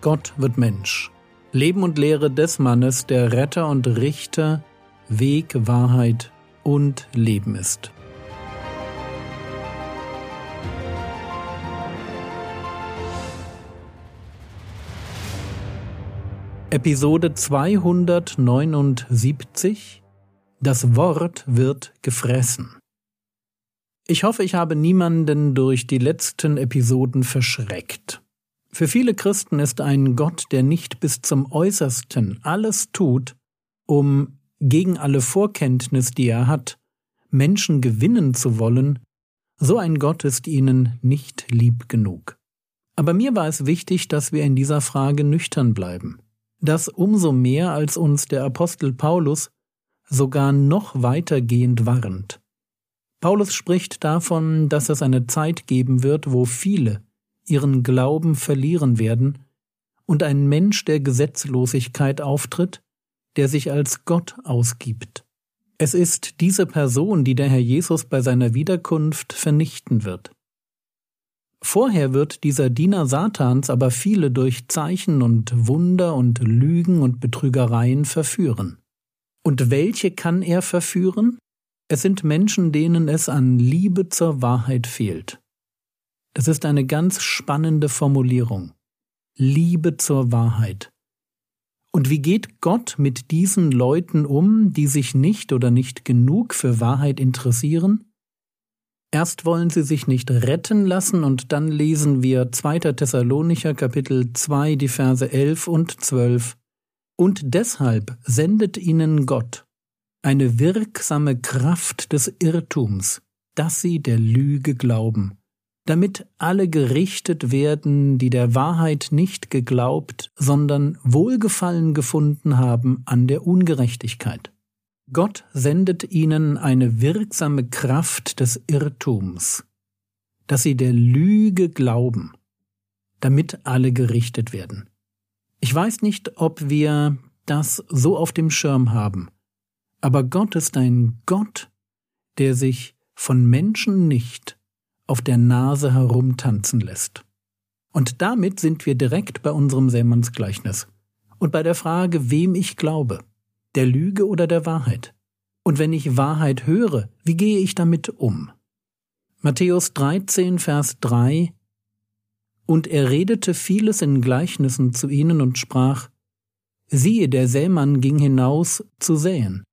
Gott wird Mensch. Leben und Lehre des Mannes, der Retter und Richter, Weg, Wahrheit und Leben ist. Episode 279 Das Wort wird gefressen. Ich hoffe, ich habe niemanden durch die letzten Episoden verschreckt. Für viele Christen ist ein Gott, der nicht bis zum äußersten alles tut, um gegen alle Vorkenntnis, die er hat, Menschen gewinnen zu wollen, so ein Gott ist ihnen nicht lieb genug. Aber mir war es wichtig, dass wir in dieser Frage nüchtern bleiben. Das umso mehr, als uns der Apostel Paulus sogar noch weitergehend warnt. Paulus spricht davon, dass es eine Zeit geben wird, wo viele ihren Glauben verlieren werden und ein Mensch der Gesetzlosigkeit auftritt, der sich als Gott ausgibt. Es ist diese Person, die der Herr Jesus bei seiner Wiederkunft vernichten wird. Vorher wird dieser Diener Satans aber viele durch Zeichen und Wunder und Lügen und Betrügereien verführen. Und welche kann er verführen? Es sind Menschen, denen es an Liebe zur Wahrheit fehlt. Das ist eine ganz spannende Formulierung. Liebe zur Wahrheit. Und wie geht Gott mit diesen Leuten um, die sich nicht oder nicht genug für Wahrheit interessieren? Erst wollen sie sich nicht retten lassen und dann lesen wir 2. Thessalonicher Kapitel 2 die Verse 11 und 12. Und deshalb sendet ihnen Gott eine wirksame Kraft des Irrtums, dass sie der Lüge glauben damit alle gerichtet werden, die der Wahrheit nicht geglaubt, sondern Wohlgefallen gefunden haben an der Ungerechtigkeit. Gott sendet ihnen eine wirksame Kraft des Irrtums, dass sie der Lüge glauben, damit alle gerichtet werden. Ich weiß nicht, ob wir das so auf dem Schirm haben, aber Gott ist ein Gott, der sich von Menschen nicht auf der Nase herumtanzen lässt. Und damit sind wir direkt bei unserem Seemannsgleichnis und bei der Frage, wem ich glaube, der Lüge oder der Wahrheit. Und wenn ich Wahrheit höre, wie gehe ich damit um? Matthäus 13, Vers 3 Und er redete vieles in Gleichnissen zu ihnen und sprach, Siehe, der Sämann ging hinaus zu säen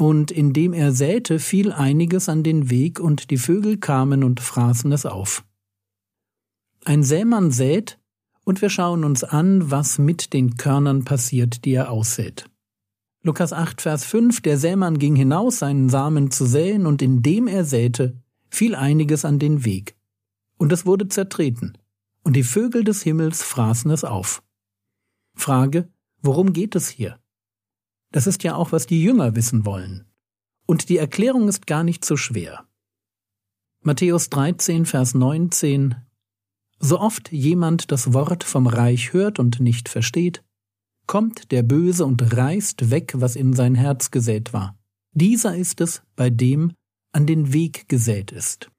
und indem er säte, fiel einiges an den Weg, und die Vögel kamen und fraßen es auf. Ein Sämann sät, und wir schauen uns an, was mit den Körnern passiert, die er aussät. Lukas 8, Vers 5 Der Sämann ging hinaus, seinen Samen zu säen, und indem er säte, fiel einiges an den Weg, und es wurde zertreten, und die Vögel des Himmels fraßen es auf. Frage, worum geht es hier? Das ist ja auch, was die Jünger wissen wollen. Und die Erklärung ist gar nicht so schwer. Matthäus 13, Vers 19 So oft jemand das Wort vom Reich hört und nicht versteht, kommt der Böse und reißt weg, was in sein Herz gesät war. Dieser ist es, bei dem an den Weg gesät ist.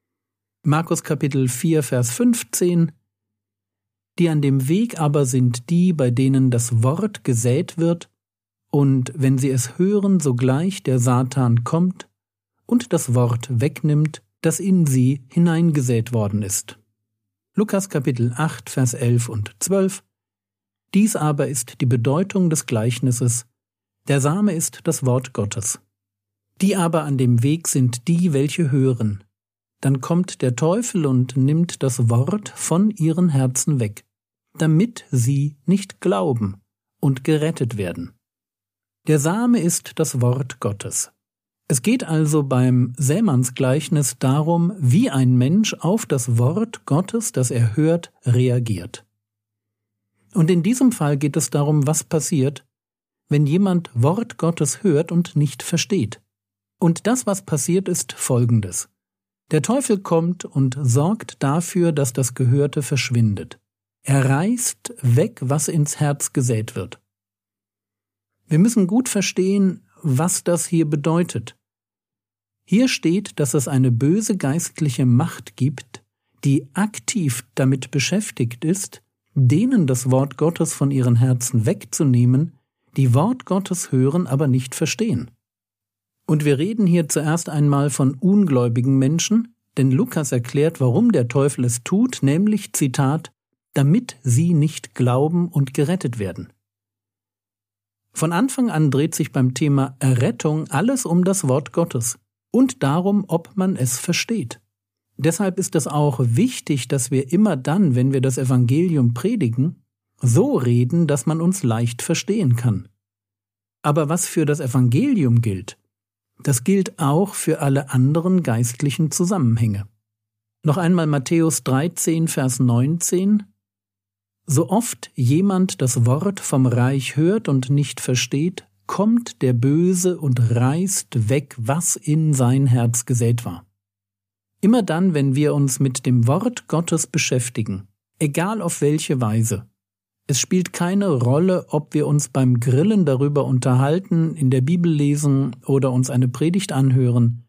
Markus Kapitel 4, Vers 15 Die an dem Weg aber sind die, bei denen das Wort gesät wird und wenn sie es hören, sogleich der Satan kommt und das Wort wegnimmt, das in sie hineingesät worden ist. Lukas Kapitel 8, Vers 11 und 12 Dies aber ist die Bedeutung des Gleichnisses, der Same ist das Wort Gottes. Die aber an dem Weg sind die, welche hören. Dann kommt der Teufel und nimmt das Wort von ihren Herzen weg, damit sie nicht glauben und gerettet werden. Der Same ist das Wort Gottes. Es geht also beim Sämannsgleichnis darum, wie ein Mensch auf das Wort Gottes, das er hört, reagiert. Und in diesem Fall geht es darum, was passiert, wenn jemand Wort Gottes hört und nicht versteht. Und das, was passiert, ist Folgendes. Der Teufel kommt und sorgt dafür, dass das Gehörte verschwindet. Er reißt weg, was ins Herz gesät wird. Wir müssen gut verstehen, was das hier bedeutet. Hier steht, dass es eine böse geistliche Macht gibt, die aktiv damit beschäftigt ist, denen das Wort Gottes von ihren Herzen wegzunehmen, die Wort Gottes hören, aber nicht verstehen. Und wir reden hier zuerst einmal von ungläubigen Menschen, denn Lukas erklärt, warum der Teufel es tut, nämlich Zitat, damit sie nicht glauben und gerettet werden. Von Anfang an dreht sich beim Thema Errettung alles um das Wort Gottes und darum, ob man es versteht. Deshalb ist es auch wichtig, dass wir immer dann, wenn wir das Evangelium predigen, so reden, dass man uns leicht verstehen kann. Aber was für das Evangelium gilt, das gilt auch für alle anderen geistlichen Zusammenhänge. Noch einmal Matthäus 13, Vers 19. So oft jemand das Wort vom Reich hört und nicht versteht, kommt der Böse und reißt weg, was in sein Herz gesät war. Immer dann, wenn wir uns mit dem Wort Gottes beschäftigen, egal auf welche Weise, es spielt keine Rolle, ob wir uns beim Grillen darüber unterhalten, in der Bibel lesen oder uns eine Predigt anhören.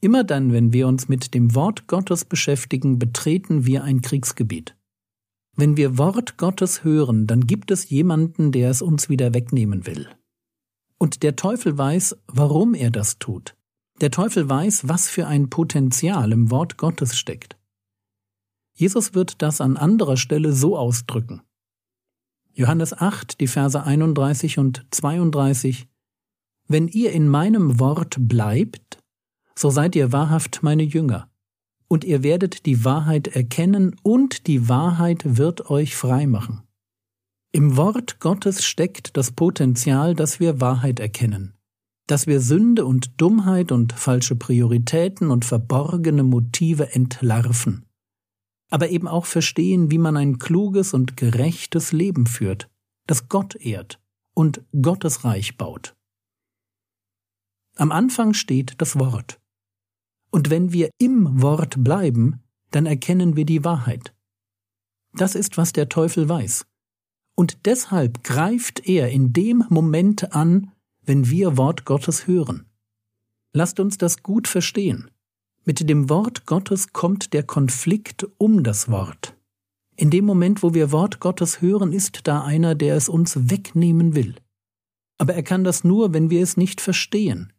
Immer dann, wenn wir uns mit dem Wort Gottes beschäftigen, betreten wir ein Kriegsgebiet. Wenn wir Wort Gottes hören, dann gibt es jemanden, der es uns wieder wegnehmen will. Und der Teufel weiß, warum er das tut. Der Teufel weiß, was für ein Potenzial im Wort Gottes steckt. Jesus wird das an anderer Stelle so ausdrücken. Johannes 8, die Verse 31 und 32 Wenn ihr in meinem Wort bleibt, so seid ihr wahrhaft meine Jünger, und ihr werdet die Wahrheit erkennen, und die Wahrheit wird euch frei machen. Im Wort Gottes steckt das Potenzial, dass wir Wahrheit erkennen, dass wir Sünde und Dummheit und falsche Prioritäten und verborgene Motive entlarven aber eben auch verstehen, wie man ein kluges und gerechtes Leben führt, das Gott ehrt und Gottes Reich baut. Am Anfang steht das Wort. Und wenn wir im Wort bleiben, dann erkennen wir die Wahrheit. Das ist, was der Teufel weiß. Und deshalb greift er in dem Moment an, wenn wir Wort Gottes hören. Lasst uns das gut verstehen. Mit dem Wort Gottes kommt der Konflikt um das Wort. In dem Moment, wo wir Wort Gottes hören, ist da einer, der es uns wegnehmen will. Aber er kann das nur, wenn wir es nicht verstehen.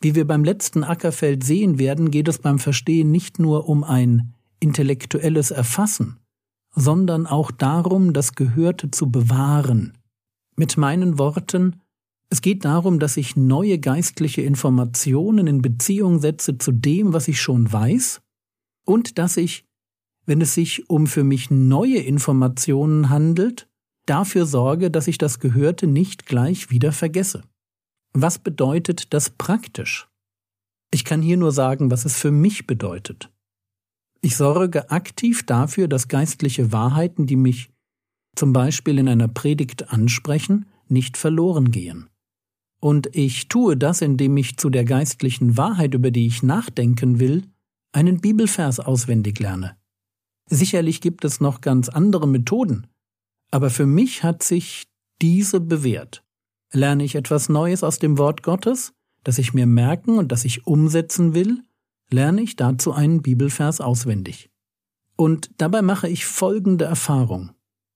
Wie wir beim letzten Ackerfeld sehen werden, geht es beim Verstehen nicht nur um ein intellektuelles Erfassen, sondern auch darum, das Gehörte zu bewahren. Mit meinen Worten, es geht darum, dass ich neue geistliche Informationen in Beziehung setze zu dem, was ich schon weiß, und dass ich, wenn es sich um für mich neue Informationen handelt, dafür sorge, dass ich das Gehörte nicht gleich wieder vergesse. Was bedeutet das praktisch? Ich kann hier nur sagen, was es für mich bedeutet. Ich sorge aktiv dafür, dass geistliche Wahrheiten, die mich zum Beispiel in einer Predigt ansprechen, nicht verloren gehen. Und ich tue das, indem ich zu der geistlichen Wahrheit, über die ich nachdenken will, einen Bibelvers auswendig lerne. Sicherlich gibt es noch ganz andere Methoden, aber für mich hat sich diese bewährt. Lerne ich etwas Neues aus dem Wort Gottes, das ich mir merken und das ich umsetzen will, lerne ich dazu einen Bibelvers auswendig. Und dabei mache ich folgende Erfahrung.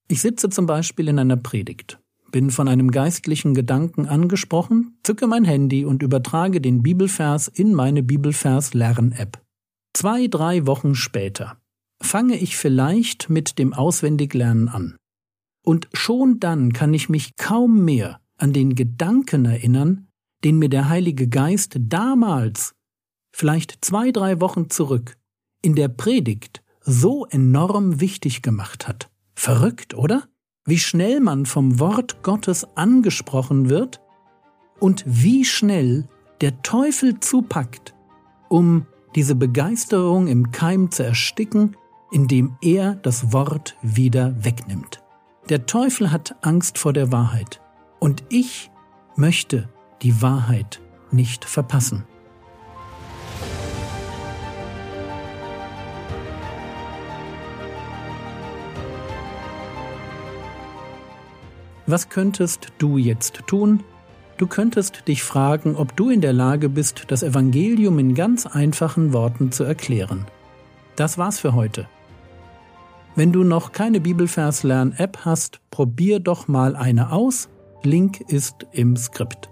Ich sitze zum Beispiel in einer Predigt bin von einem geistlichen Gedanken angesprochen, zücke mein Handy und übertrage den Bibelvers in meine Bibelvers-Lern-App. Zwei, drei Wochen später fange ich vielleicht mit dem Auswendiglernen an. Und schon dann kann ich mich kaum mehr an den Gedanken erinnern, den mir der Heilige Geist damals, vielleicht zwei, drei Wochen zurück, in der Predigt so enorm wichtig gemacht hat. Verrückt, oder? wie schnell man vom Wort Gottes angesprochen wird und wie schnell der Teufel zupackt, um diese Begeisterung im Keim zu ersticken, indem er das Wort wieder wegnimmt. Der Teufel hat Angst vor der Wahrheit und ich möchte die Wahrheit nicht verpassen. Was könntest du jetzt tun? Du könntest dich fragen, ob du in der Lage bist, das Evangelium in ganz einfachen Worten zu erklären. Das war's für heute. Wenn du noch keine Bibelverslern-App hast, probier doch mal eine aus. Link ist im Skript.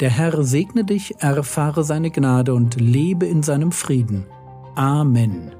Der Herr segne dich, erfahre seine Gnade und lebe in seinem Frieden. Amen.